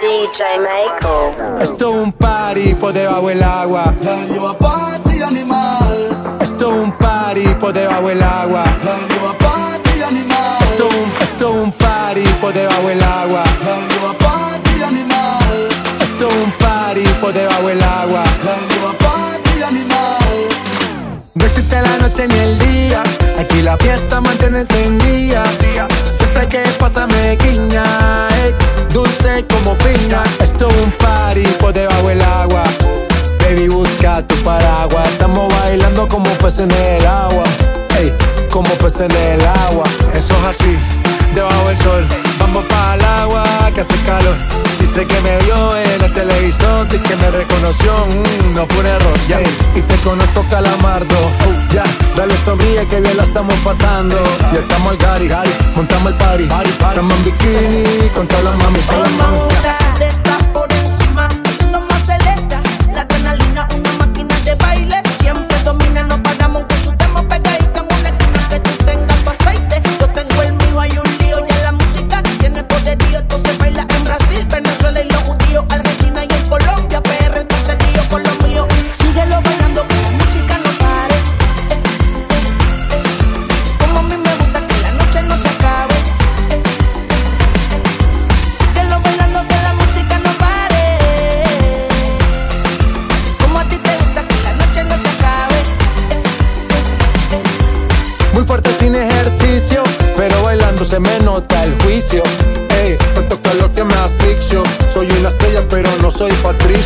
DJ Michael. Esto es un party por debajo del agua. La lleva party animal. Esto es un party por debajo del agua. La lleva party animal. Esto es un, esto es un party por debajo del agua. La lleva party animal. Esto es un party por debajo del agua. La lleva party animal. No existe la noche ni el día. Aquí la fiesta mantiene encendida. Siempre que pasa me guiña. dulce como piña. Esto es un party por debajo del agua. Baby, busca tu paraguas. Estamos bailando como peces en el agua. Ey, como peces en el agua. Eso es así, debajo del sol. Vamos para el agua que hace calor. Dice que me vio en el televisor y que me reconoció. mm, no fue un error. ya. Y te conozco calamardo. Oh, ya, dale sonríe que bien la estamos pasando. Ya estamos al gari, gari, montamos el party. party, party. Estamos en bikini con todas las mami. todas soy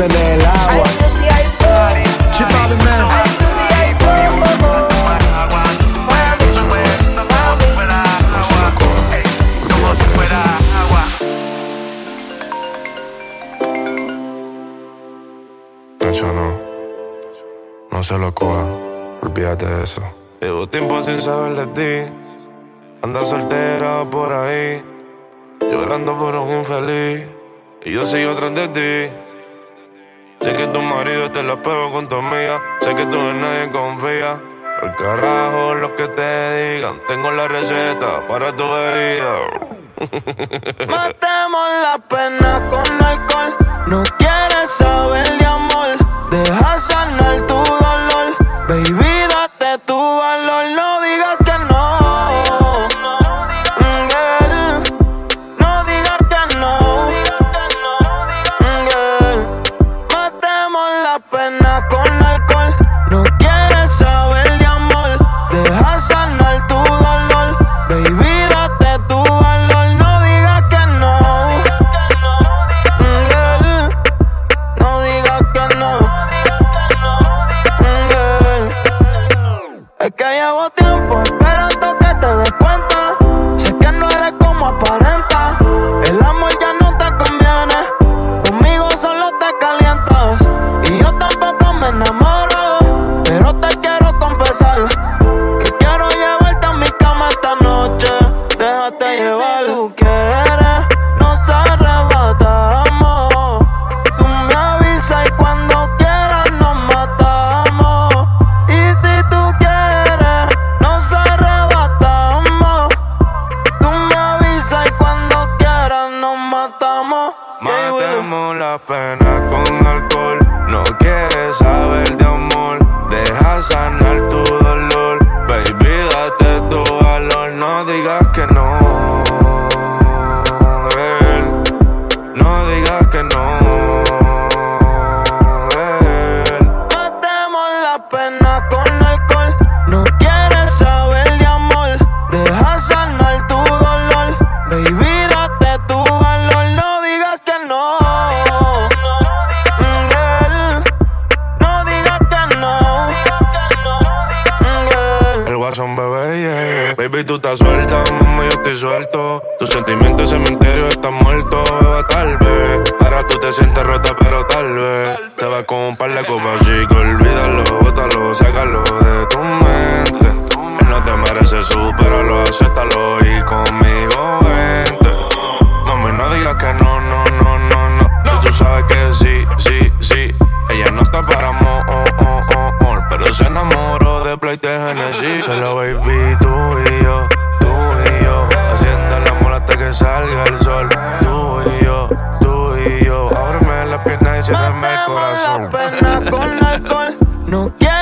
peces en el agua. Chip Bobby, man. Nacho, no. No se lo coja. Olvídate de eso. Llevo tiempo sin saber de ti. Anda soltera por ahí. Llorando por un infeliz. Y yo sigo tras de ti. Sé que tu marido te la pego con tu amiga. Sé que tú en nadie confía. Al carajo lo que te digan. Tengo la receta para tu herida. Matemos la pena con alcohol. No quieres saber de amor. Deja sanar tu dolor. Baby, que chico, olvídalo, bótalo, sácalo de tu mente. Él no te merece, supéralo, acéptalo y conmigo vente. Mami, no digas que no, no, no, no, no. Si tú sabes que sí, sí, sí. Ella no está para amor, oh, oh, oh, oh, pero se enamoró de Play de Genesis. Solo baby, tú y yo, tú y yo. Haciendo el amor hasta que salga el sol. Tú y yo, tú y yo. Las piernas y ciérrame el corazón. la pena con alcohol. No quieres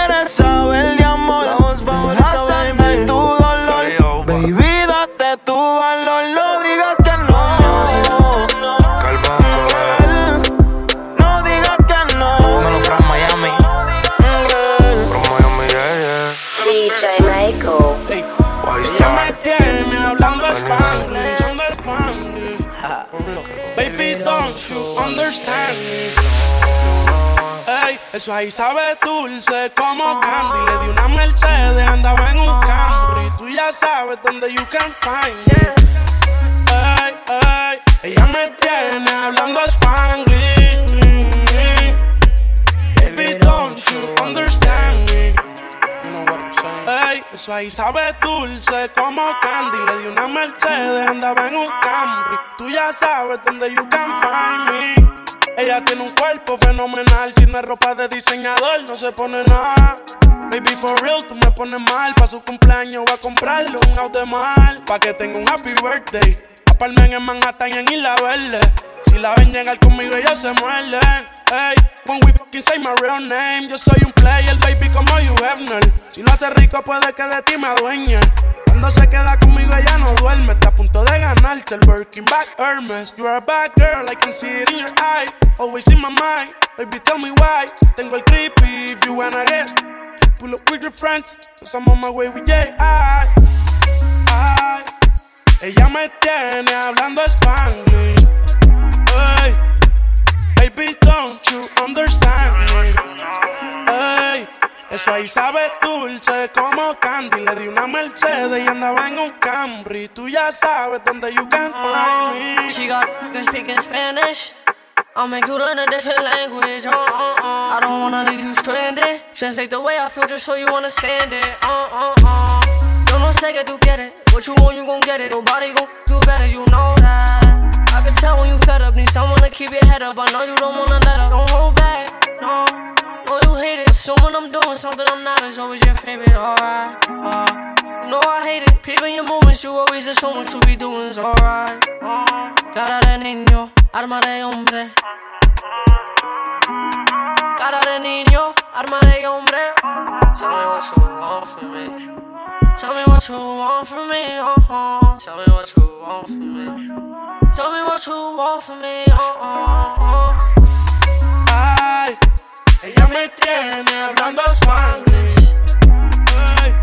eso ahí sabe dulce como candy. Le di una Mercedes, andaba en un Camry. Tú ya sabes dónde you can find me. Ey, ey, ella me tiene hablando Spanglish. Baby, don't you understand me? You? Ey, eso ahí sabe dulce como candy. Le di una Mercedes, andaba en un Camry. Tú ya sabes dónde you can find me. Ella tiene un cuerpo fenomenal. Si no es ropa de diseñador, no se pone nada. Baby, for real, tú me pones mal. Pa' su cumpleaños voy a comprarle un auto mal. Pa' que tenga un happy birthday. Aparmen en Manhattan y en Isla Verde. Si la ven llegar conmigo, ellos se muerden. Hey, when we fucking say my real name. Yo soy un player, baby, como Hugh Hefner. Si lo hace rico, puede que de ti me adueñe. Cuando se queda conmigo, ella no duerme. Está a punto de ganarte el Birkin back Hermes. You are a bad girl, I can see it in your eye. Always in my mind, baby, tell me why. Tengo el creepy if you wanna get. Pull up with your friends, cause I'm on my way with. Ay, ay. Ella me tiene hablando Spanglish. Ay, baby, don't you understand me? Ay, eso ahí sabe dulce como candy. Le di una Mercedes y andaba en un Camry. Tú ya sabes dónde you can find me. She got can speak in Spanish. I'll make you learn a different language. Uh, uh, uh. I don't wanna leave you stranded. Translate the way I feel just so you understand it. Uh, uh, uh. Yo no sé que tú quieres. What you want, you gon' get it. Nobody gon' do better, you know that. I can tell when you fed up. Need someone to keep your head up. I know you don't wanna let up. Don't hold back. No. No, you hate it. Assuming I'm doing something I'm not is always your favorite. Alright. Uh. Know I hate it. Peeping your movements, you always assume what you be doing is alright. Uh. Cara de niño, arma de hombre. Cara de niño, arma de hombre. Tell me what you want from me. Tell me what you want from me. Uh-huh. Tell me what you want from me. Tell me what you want from me. Uh-uh. Ay, ella me tiene hablando Spanglish. Ay,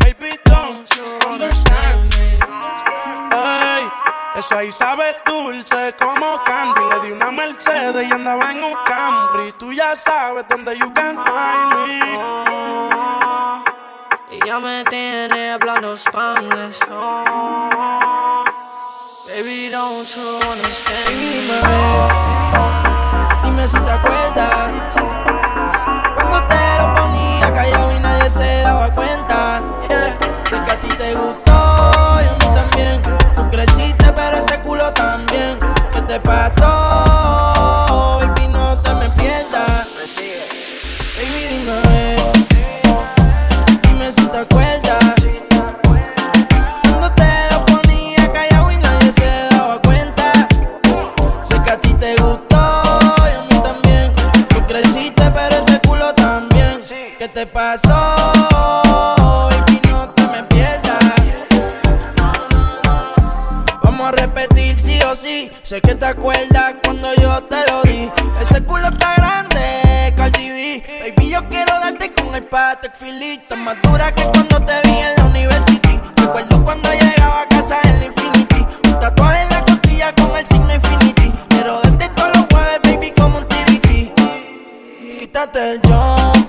baby, don't you understand me? Ay, eso ahí sabe dulce como candy. Le di una Mercedes y andaba en un Camry. Tú ya sabes dónde you can find me. Uh, ella me tiene hablando Spanish. Oh, baby, don't you understand me? Si te acuerdas Cuando te lo ponía callado y nadie se daba cuenta. Sé que a ti te gustó y a mí también Tú creciste pero ese culo también ¿Qué te pasó? Sé que te acuerdas cuando yo te lo di. Ese culo está grande, Cardi B. Baby, yo quiero darte con el Patek Philippe. más dura que cuando te vi en la university. Recuerdo cuando llegaba a casa en la Infinity. Un tatuaje en la costilla con el signo Infinity. Quiero darte todos los jueves, baby, como un TBT. Quítate el jumper.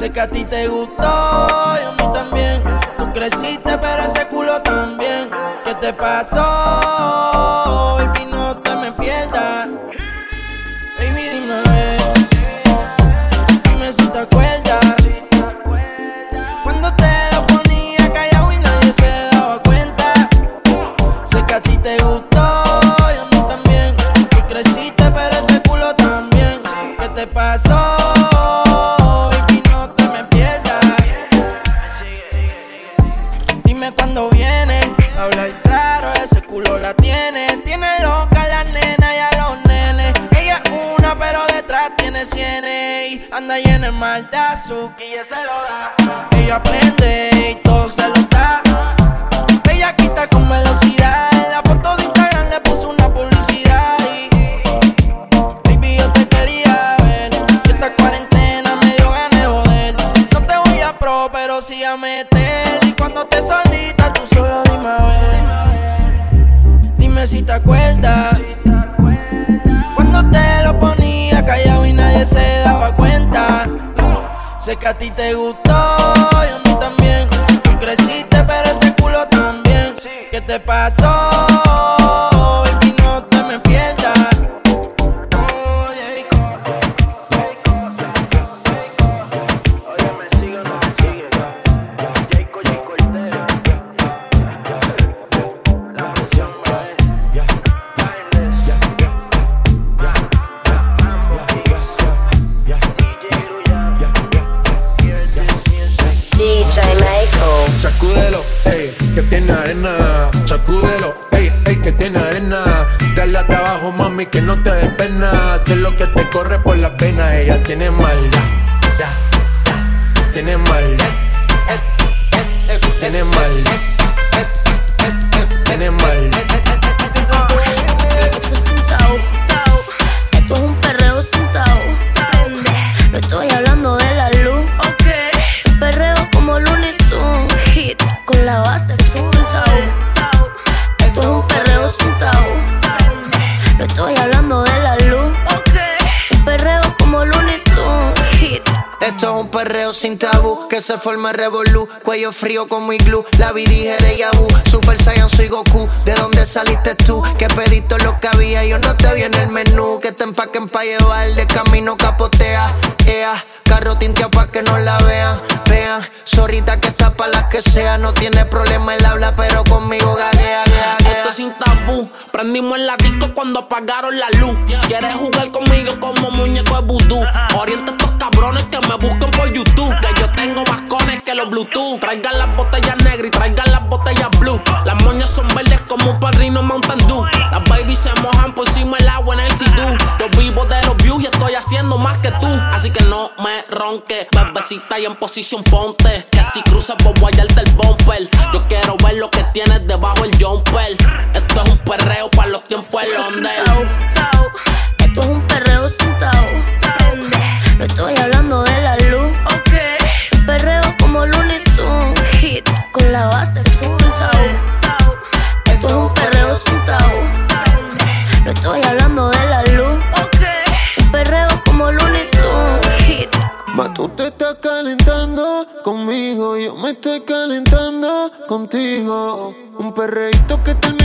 Sé que a ti te gustó y a mí también. Tú creciste, pero ese culo también. ¿Qué te pasó? Baby, no te me pierdas. Tiene. Y anda llena de maldad, su ella se lo da. Ella prende y todo se lo da. Ella quita con velocidad. En la foto de Instagram le puso una publicidad. Y baby, yo te quería ver. Esta cuarentena me dio ganas de joder. No te voy a pro, pero sí a meter. Y cuando te solita, tú solo dime a ver. Dime si te acuerdas. Sé que a ti te gustó y a mí también. Tú creciste, pero ese culo también. ¿Qué te pasó? Que no te dé pena. Sé lo que te corre por las venas. Ella tiene maldad, tiene maldad, tiene maldad, tiene maldad. Se forma revolú. Cuello frío como iglú. La vi dije de Yabu. Super Saiyan soy Goku. ¿De dónde saliste tú? Que pediste lo que había. Yo no te vi en el menú. Que te empaquen pa' llevar. De camino capotea. Ea. Carro tinteado pa' que no la vean. Vean. Zorrita que está pa' las que sea. No tiene problema el habla, pero conmigo gaguea, gaguea. Esto es sin tabú. Prendimos en la disco cuando apagaron la luz. Quieres jugar conmigo como muñeco de vudú. Orienta a estos cabrones que me busquen por YouTube. Que los Bluetooth. Traigan las botellas negras y traigan las botellas blue. Las moñas son verdes como un padrino Mountain Dew. Las babies se mojan por encima el agua en el sidú. Yo vivo de los views y estoy haciendo más que tú. Así que no me ronque, bebecita y en posición ponte. Que si cruzas por guayarte el bumper. Yo quiero ver lo que tienes debajo el jumper. Esto es un perreo para los tiempos del tao. Esto es un contigo. Un perreíto que termina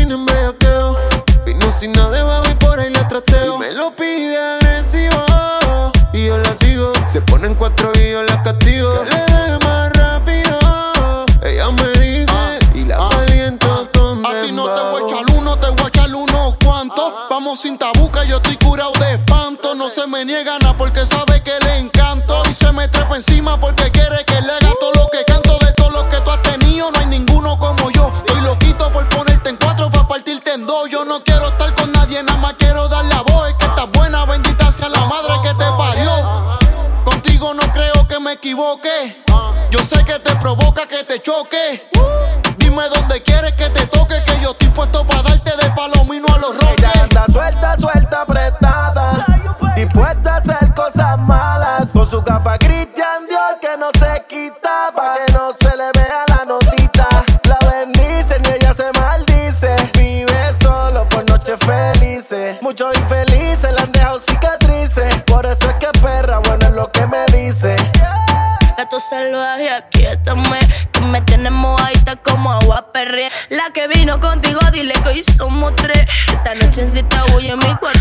contigo, dile que hoy somos tres. Esta noche en cita voy en mi cuarto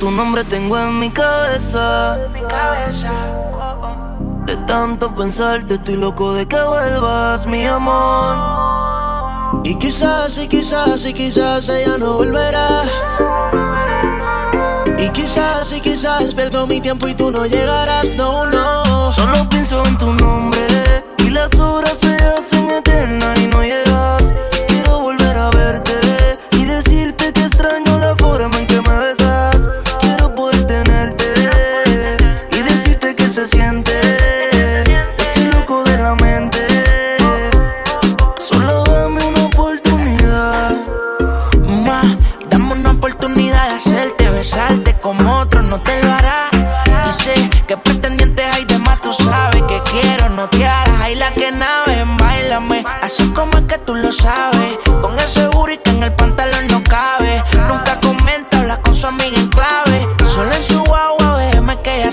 Tu nombre tengo en mi cabeza. Oh, oh. De tanto pensarte, estoy loco de que vuelvas, mi amor. Y quizás, y quizás, y quizás ella no volverá. Y quizás, y quizás pierdo mi tiempo y tú no llegarás, no, no. Solo pienso en tu nombre y las horas se hacen eternas y no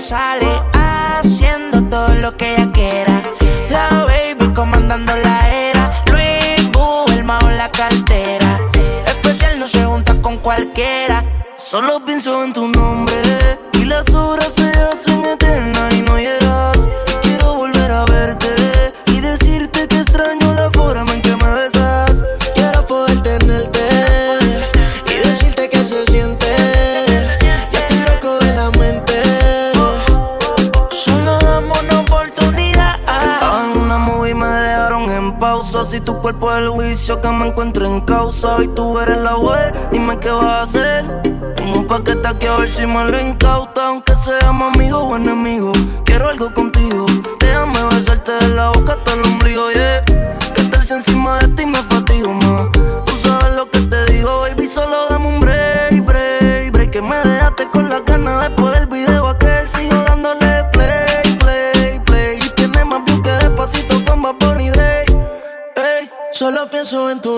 sale haciendo todo lo que ella quiera. La baby comandando la era. Luis Bu, el mago en la cartera. Especial no se junta con cualquiera. Solo pienso en tu nombre. si tu cuerpo es el juicio que me encuentro en causa y tú eres la web. Dime qué vas a hacer. Tengo un paquete que a ver si me lo incauta, aunque seamos amigos o enemigos. Quiero algo con beso en tu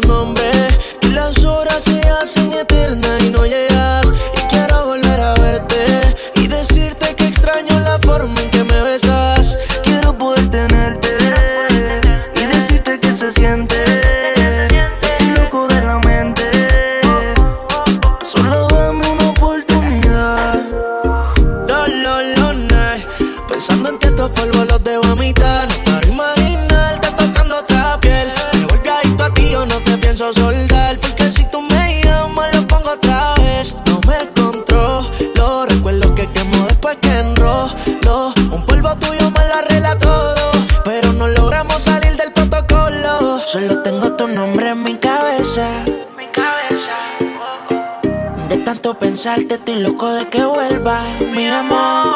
pensarte, estoy loco de que vuelva mi amor.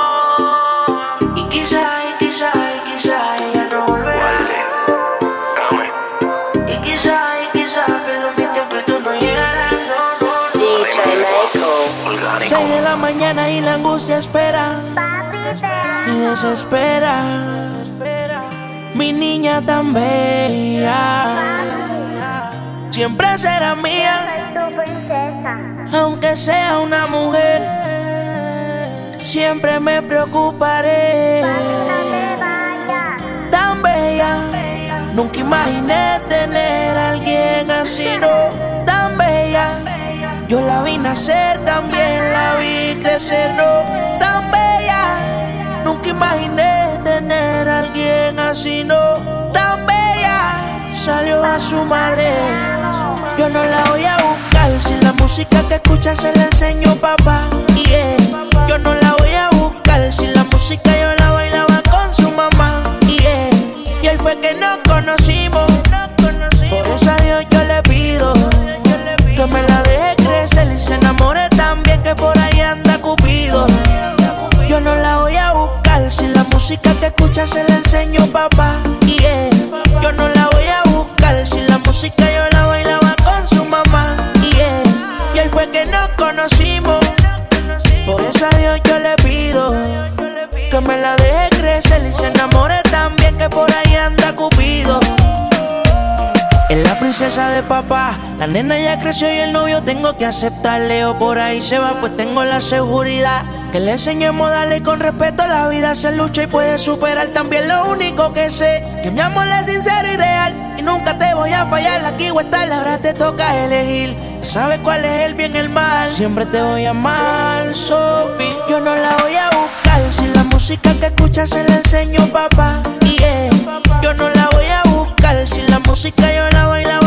Y quizá, y quizá, y quizá ella no volverá. Y quizá, y quizá, pero mi tiempo tú no llegarás. No, no, no. DJ Seis de la mañana y la angustia espera. Y desespera. Mi niña tan bella. Siempre será mía sea una mujer, siempre me preocuparé. Tan bella, nunca imaginé tener a alguien así, no. Tan bella, yo la vi nacer, también la vi crecer, no. Tan bella, nunca imaginé tener a alguien así, no. Tan bella, salió a su madre música que escucha se la enseño papá. Yeah. Yo no la voy a buscar si la música yo la bailaba con su mamá. Yeah. Y él fue que nos conocimos. Por eso a Dios yo le pido que me la deje crecer y se enamore también que por ahí anda Cupido. Yo no la voy a buscar si la música que escucha se la enseño papá. De papá, la nena ya creció y el novio tengo que aceptarle o por ahí se va pues tengo la seguridad que le enseñemos a darle con respeto la vida se lucha y puede superar. También lo único que sé que mi amor es sincero y real. Y nunca te voy a fallar aquí o estar ahora te toca elegir. Sabes cuál es el bien y el mal siempre te voy a amar Sophie yo no la voy a buscar. Si la música que escuchas se la enseño papá yeah. yo no la voy a buscar. Si la música yo la bailaba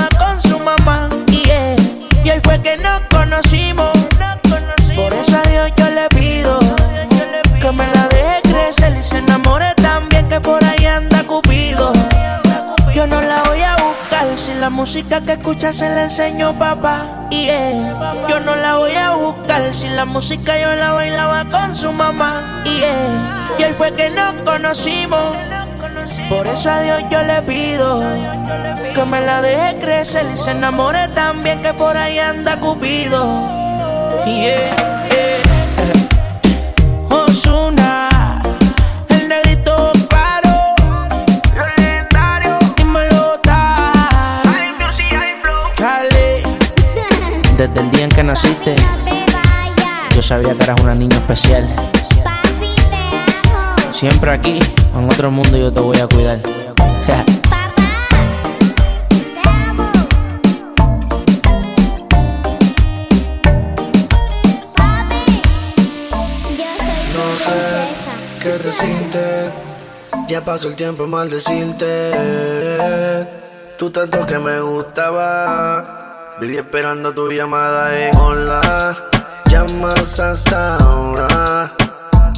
buscar si la música que escucha se la enseño papá. Yeah. Yo no la voy a buscar si la música yo la bailaba con su mamá. Yeah. Y ahí fue que nos conocimos. Por eso a Dios yo le pido que me la deje crecer y se enamore también que por ahí anda Cupido. Yeah, yeah. Ozuna, Que naciste, yo sabía que eras una niña especial. Siempre aquí, en otro mundo yo te voy a cuidar. No sé qué te sientes. Ya pasó el tiempo en maldecirte. Tú tanto que me gustaba. Viví esperando tu llamada en hola. Llamas hasta ahora.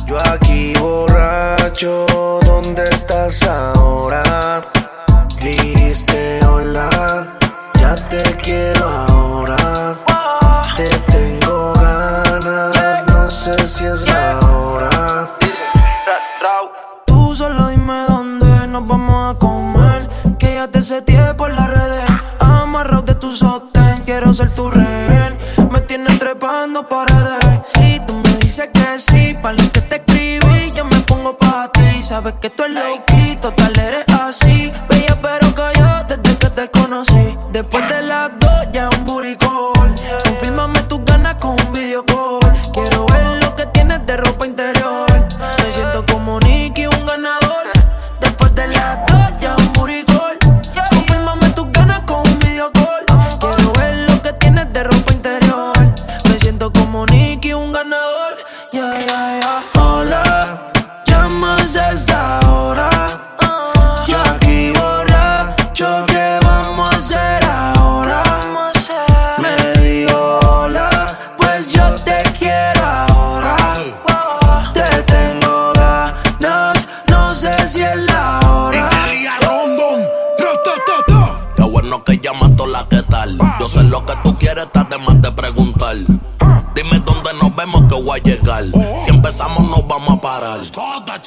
Yo aquí borracho. ¿Dónde estás ahora? Dijiste hola. Ya te quiero ahora. Te tengo ganas. No sé si es la hora. Tú solo dime dónde nos vamos a comer. Que ya te seteé por las redes. Amarrado de tu sostén, quiero ser tu rehén. Me tienes trepando paredes. Si tú me dices que sí, para lo que te escribí, yo me pongo pa' ti. Sabes que tú eres loquito, tal eres así.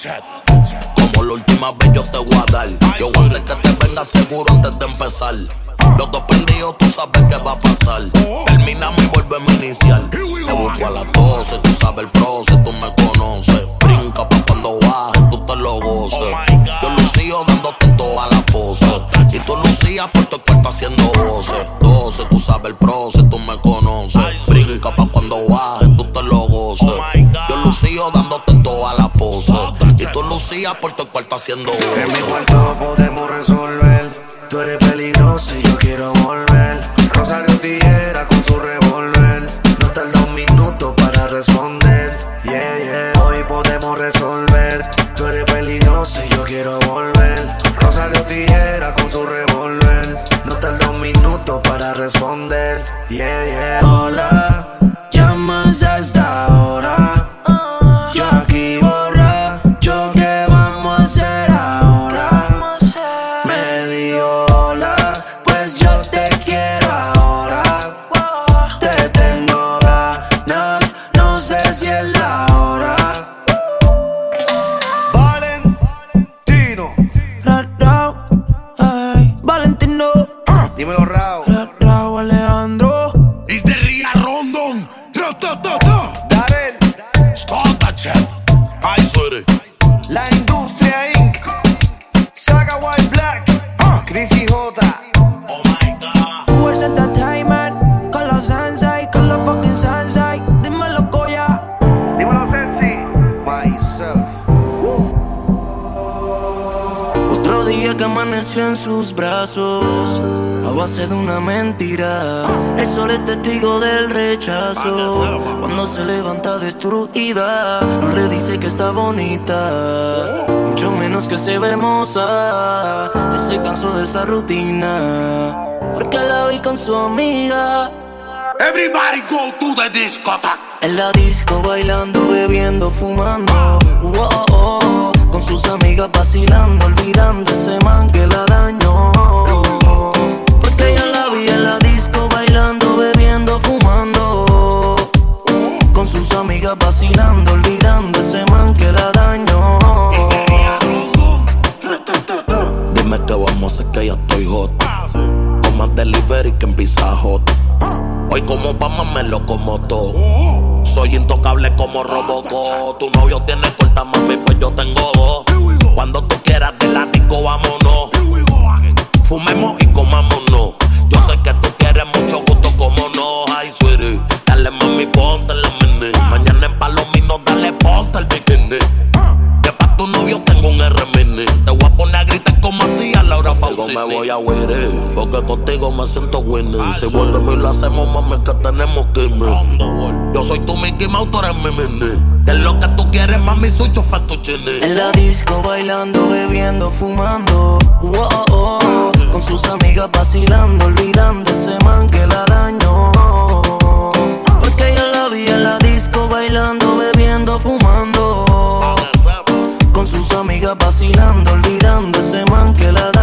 Como la última vez yo te voy a dar. Yo voy a hacer que te venga seguro antes de empezar. Lucías por tu cuarto haciendo En mi cuarto podemos resolver. Tú eres Otro día que amaneció en sus brazos, a base de una mentira. El sol es testigo del rechazo. Cuando se levanta destruida, no le dice que está bonita, mucho menos que se ve hermosa. Ya se cansó de esa rutina, porque la vi con su amiga. Everybody go to the discotheque. En la disco bailando, bebiendo, fumando. Oh, oh, oh. Sus amigas vacilando, olvidando ese man que la dañó. Porque yo la vi en la disco bailando, bebiendo, fumando. Con sus amigas vacilando, olvidando ese man que la dañó. Dime qué vamos a que ya estoy hot. Con más delivery que en Pizza Hut. Hoy como Pama me lo como todo. Soy intocable como Robocop. Tu novio tiene corta, mami, pues yo tengo dos. Cuando tú quieras de la disco, vámonos. Fumemos y comámonos. Porque contigo me siento winning. Si vuelve y lo hacemos, mami, que tenemos que irme. Yo soy tu Mickey Mouse, tú eres mi mini. Que es lo que tú quieres, mami, suyo fettuccine. En la disco bailando, bebiendo, fumando. Oh, oh, oh. Con sus amigas vacilando, olvidando ese man que la dañó. Porque yo la vi en la disco bailando, bebiendo, fumando. Con sus amigas vacilando, olvidando ese man que la dañó.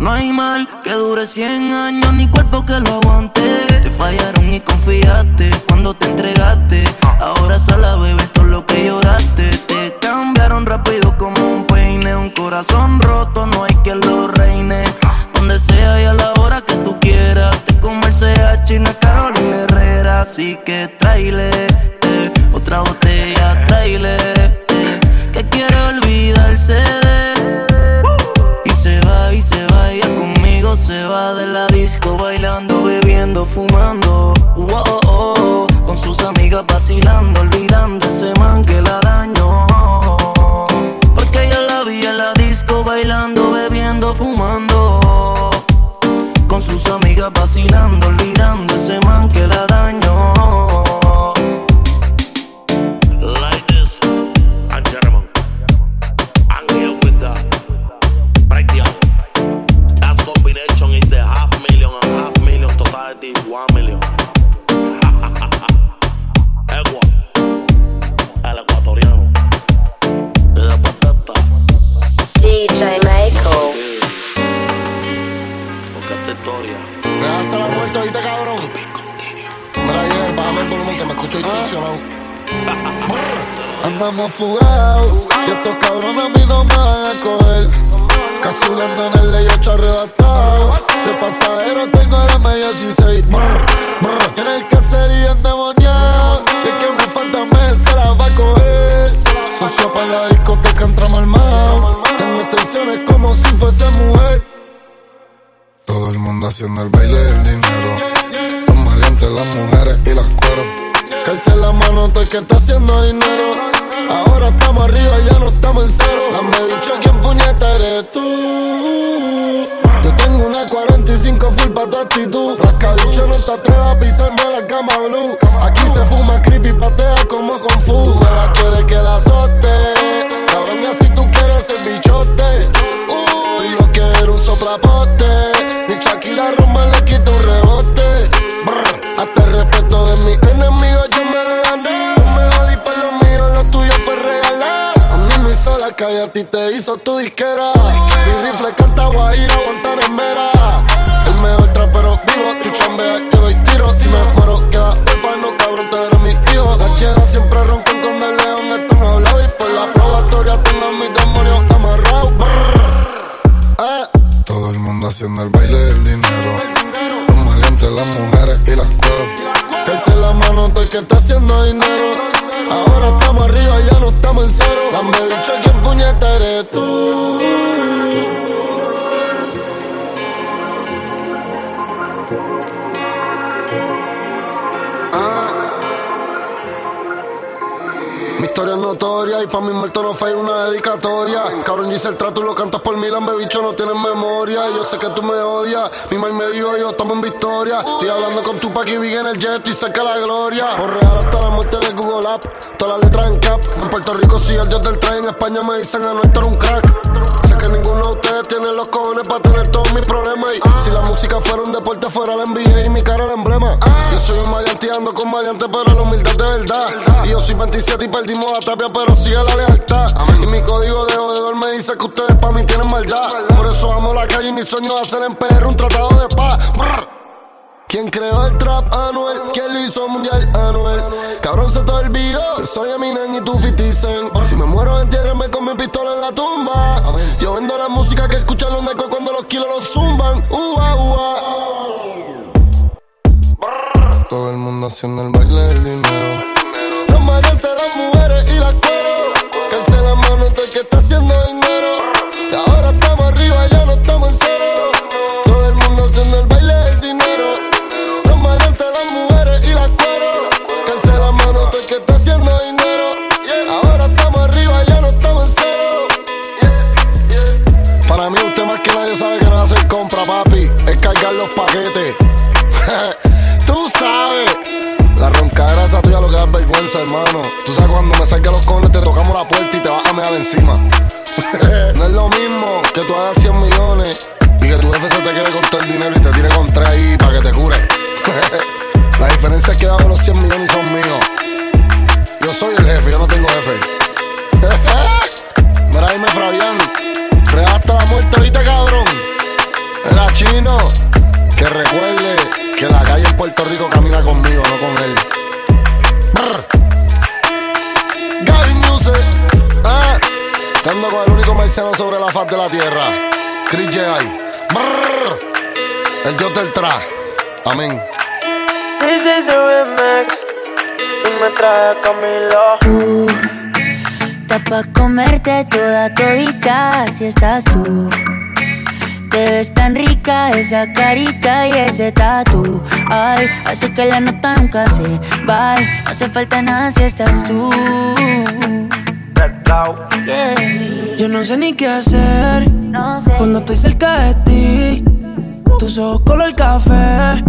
No hay mal que dure 100 años, ni cuerpo que lo aguante. Te fallaron y confiaste cuando te entregaste. Ahora sale a beber todo lo que lloraste. Te cambiaron rápido como un peine. Un corazón roto, no hay quien lo reine. Donde sea y a la hora que tú quieras. Te como el CH Carolina Herrera. Así que traile eh, otra botella, traile. eh, que quiere olvidarse de se va de la disco bailando, bebiendo, fumando. Oh, oh. Con sus amigas vacilando, olvidando ese man que la dañó. Porque yo la vi en la disco bailando, bebiendo, fumando. Con sus amigas vacilando, olvidando ese man que la dañó. One million. Egua, el ecuatoriano. De la patata. DJ Michael. Porque esta historia. Regaste la vuelta, ¿viste, cabrón? Mira, ayer, bájame el volumen que me escucho distorsionado. Andamos fugados y estos cabrones a mí no me van a coger. Casulando en el ley 8 arrebatado. De pasajero tengo la media 16. Y en el caserío endemoniado. Y el que me falta mes se la va a coger. Socio para la discoteca entramos armados. Tengo extensiones como si fuese mujer. Todo el mundo haciendo el baile del dinero. Tan valientes las mujeres y las cueros. Calce la mano todo el que está haciendo dinero. Ahora estamos arriba, y ya no estamos en cero. Dame dicho quién puñeta eres tú. Yo tengo una 45 full pa' tu actitud. Rascadicho, no te atrevas a pisarme la cama blue. Aquí se fuma creepy, patea como con fu. Ahora quieres que la azote. Cabrón, si tú quieres el bichote. Uy, lo quiero un soplapote. Mi Shaquille la Roma le quita un rebote. Brr, hasta el respeto de mis enemigos yo la calle, a ti te hizo tu disquera. Mi rifle canta guajira. El mejor que tú me odias, mi maíz me dijo yo estamos en victoria. Estoy hablando con tu que vive en el jet y cerca la gloria. Por real hasta la muerte en Google App, todas las letras en cap. En Puerto Rico sí el dios del tren, en España me dicen a no estar un crack. Sé que ninguno de ustedes tiene los cojones para tener todos mis problemas. Y si la música fuera un deporte, fuera la NBA y mi cara el emblema. Yo soy un maleanteando con maleante, pero la humildad de verdad. Y yo soy 27 y perdimos la tapia, pero sigue la lealtad. Y mi código de jodedor me dice que ustedes pa' mí tienen maldad. Por eso amo la calle y mi sueño es hacer en PR un tratado de paz. Brr. ¿Quién creó el trap Anuel? ¿Quién lo hizo mundial Anuel? Cabrón se te olvidó, que soy Eminem y tú 50 Cent. Si me muero entiérrenme con mi pistola en la tumba. Yo vendo la música que escuchan los necos cuando los kilos los zumban. Ua, ua. Todo el mundo haciendo el Amén. This is a remix. Y me trae a Camilo. Está pa' comerte toda todita si estás tú. Te ves tan rica esa carita y ese tatu. Ay, hace que la nota nunca se va. No hace falta nada si estás tú. Yeah. Yo no sé ni qué hacer cuando estoy cerca de ti. Tus ojos color café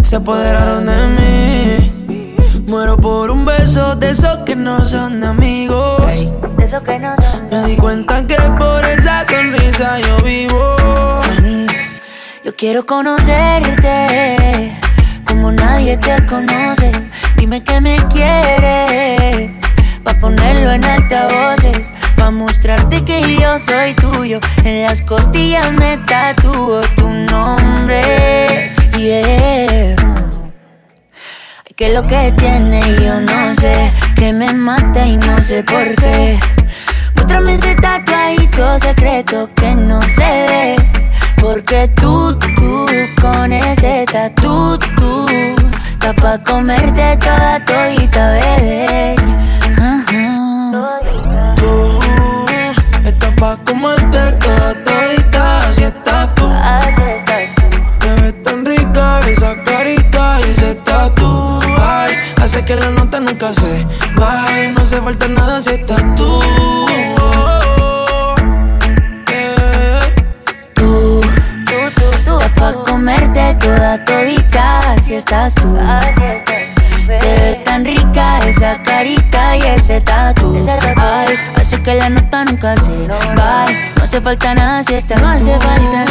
se apoderaron de mí. Muero por un beso de esos que no son de amigos. De eso que no son. Me di cuenta que por esa sonrisa yo vivo. Yo quiero conocerte como nadie te conoce. Dime que me quieres pa ponerlo en altavoces, pa mostrarte que yo soy tuyo. En las costillas me tatúo tu nombre. Yeah. Ay, que lo que tiene yo no sé, que me mata y no sé por qué. Muéstrame ese tatuadito secreto que no ve. Porque tú, tú, con ese tatu, tú, está pa' comerte toda todita, bebé. Hace que la nota nunca se baje. No hace falta nada si estás tú. Pa' comerte toda todita, si estás tú. Te ves tan rica esa carita y ese tatu. Ay, que la nota nunca se no, no. Bye, hace falta nada si estás No tú. falta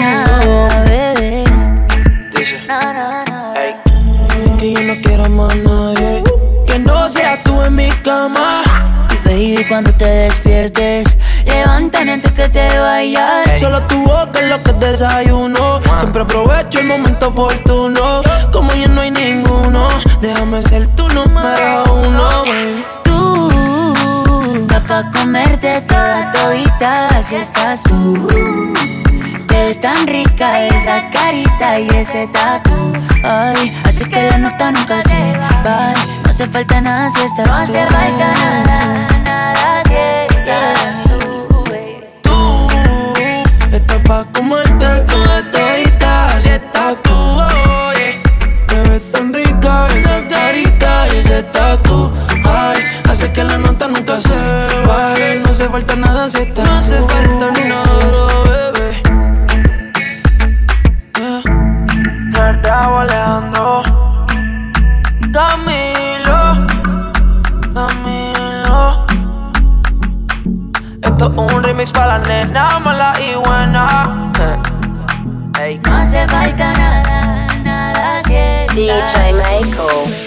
Solo tu boca es lo que desayuno. Siempre aprovecho el momento oportuno. Como ya no hay ninguno, déjame ser tu número uno, baby. Tú, pa' comerte toda todita, si estás tú. Te ves tan rica esa carita y ese tatu. Ay, así que la nota nunca se va. No hace falta nada si estás No hace falta nada, nada si estás tú. La nota nunca se baje. No hace falta nada si estás No hace falta nada, bebé. Raúl Alejandro Camilo Camilo Esto es un remix para la nena mala y buena Ey. No hace falta nada, nada si estás DJ Michael.